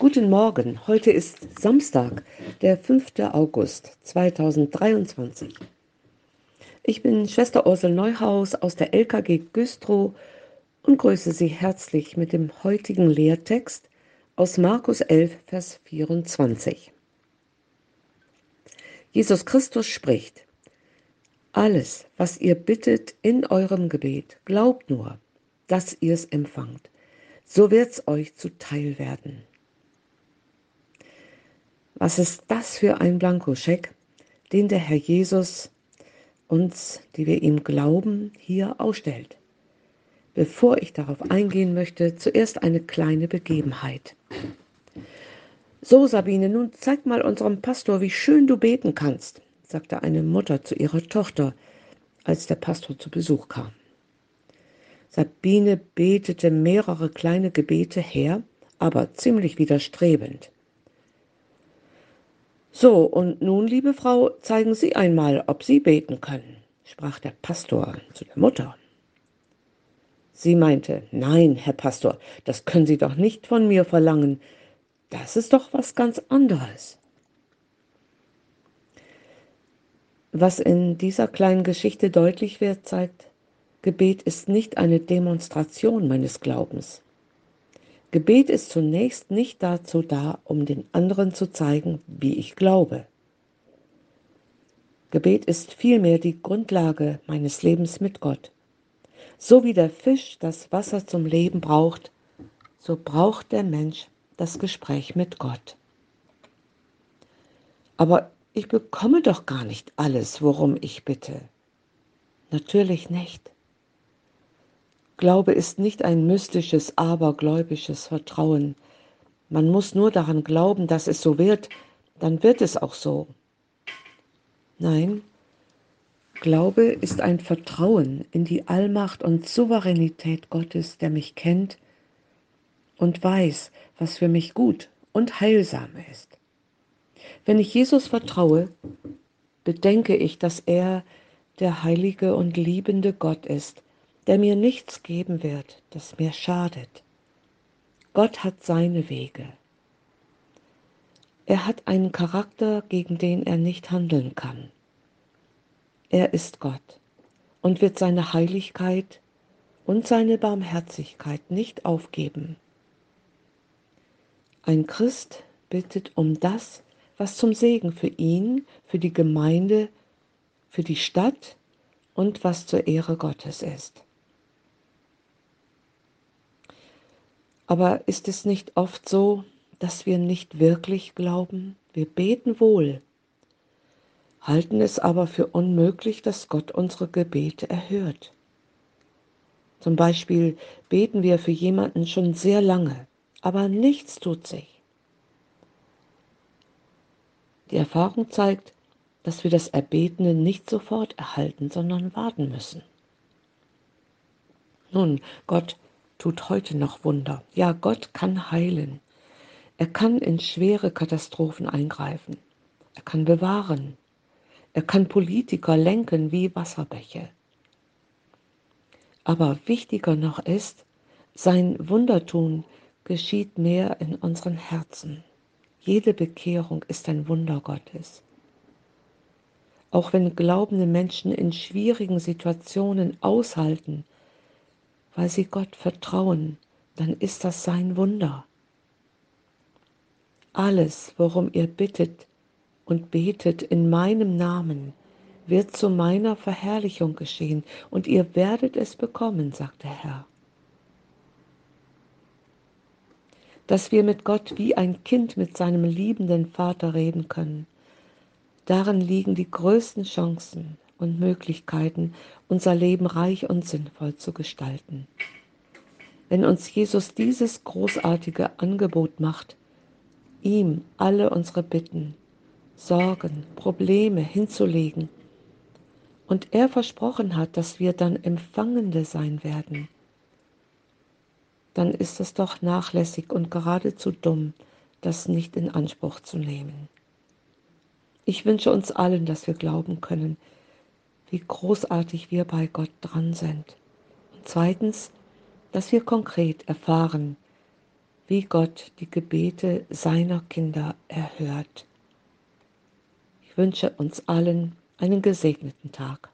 Guten Morgen, heute ist Samstag, der 5. August 2023. Ich bin Schwester Ursel Neuhaus aus der LKG Güstrow und grüße Sie herzlich mit dem heutigen Lehrtext aus Markus 11, Vers 24. Jesus Christus spricht, alles, was ihr bittet in eurem Gebet, glaubt nur, dass ihr es empfangt, so wird's euch zuteil werden. Was ist das für ein Blankoscheck, den der Herr Jesus uns, die wir ihm glauben, hier ausstellt? Bevor ich darauf eingehen möchte, zuerst eine kleine Begebenheit. So, Sabine, nun zeig mal unserem Pastor, wie schön du beten kannst, sagte eine Mutter zu ihrer Tochter, als der Pastor zu Besuch kam. Sabine betete mehrere kleine Gebete her, aber ziemlich widerstrebend. So, und nun, liebe Frau, zeigen Sie einmal, ob Sie beten können, sprach der Pastor zu der Mutter. Sie meinte, nein, Herr Pastor, das können Sie doch nicht von mir verlangen. Das ist doch was ganz anderes. Was in dieser kleinen Geschichte deutlich wird, zeigt, Gebet ist nicht eine Demonstration meines Glaubens. Gebet ist zunächst nicht dazu da, um den anderen zu zeigen, wie ich glaube. Gebet ist vielmehr die Grundlage meines Lebens mit Gott. So wie der Fisch das Wasser zum Leben braucht, so braucht der Mensch das Gespräch mit Gott. Aber ich bekomme doch gar nicht alles, worum ich bitte. Natürlich nicht. Glaube ist nicht ein mystisches, abergläubisches Vertrauen. Man muss nur daran glauben, dass es so wird, dann wird es auch so. Nein, Glaube ist ein Vertrauen in die Allmacht und Souveränität Gottes, der mich kennt und weiß, was für mich gut und heilsam ist. Wenn ich Jesus vertraue, bedenke ich, dass er der heilige und liebende Gott ist, der mir nichts geben wird, das mir schadet. Gott hat seine Wege. Er hat einen Charakter, gegen den er nicht handeln kann. Er ist Gott und wird seine Heiligkeit und seine Barmherzigkeit nicht aufgeben. Ein Christ bittet um das, was zum Segen für ihn, für die Gemeinde, für die Stadt und was zur Ehre Gottes ist. Aber ist es nicht oft so, dass wir nicht wirklich glauben? Wir beten wohl, halten es aber für unmöglich, dass Gott unsere Gebete erhört. Zum Beispiel beten wir für jemanden schon sehr lange, aber nichts tut sich. Die Erfahrung zeigt, dass wir das Erbetene nicht sofort erhalten, sondern warten müssen. Nun, Gott tut heute noch Wunder. Ja, Gott kann heilen. Er kann in schwere Katastrophen eingreifen. Er kann bewahren. Er kann Politiker lenken wie Wasserbäche. Aber wichtiger noch ist, sein Wundertun geschieht mehr in unseren Herzen. Jede Bekehrung ist ein Wunder Gottes. Auch wenn glaubende Menschen in schwierigen Situationen aushalten, weil sie Gott vertrauen, dann ist das sein Wunder. Alles, worum ihr bittet und betet in meinem Namen, wird zu meiner Verherrlichung geschehen, und ihr werdet es bekommen, sagt der Herr. Dass wir mit Gott wie ein Kind mit seinem liebenden Vater reden können, darin liegen die größten Chancen und Möglichkeiten, unser Leben reich und sinnvoll zu gestalten. Wenn uns Jesus dieses großartige Angebot macht, ihm alle unsere Bitten, Sorgen, Probleme hinzulegen, und er versprochen hat, dass wir dann Empfangende sein werden, dann ist es doch nachlässig und geradezu dumm, das nicht in Anspruch zu nehmen. Ich wünsche uns allen, dass wir glauben können, wie großartig wir bei Gott dran sind. Und zweitens, dass wir konkret erfahren, wie Gott die Gebete seiner Kinder erhört. Ich wünsche uns allen einen gesegneten Tag.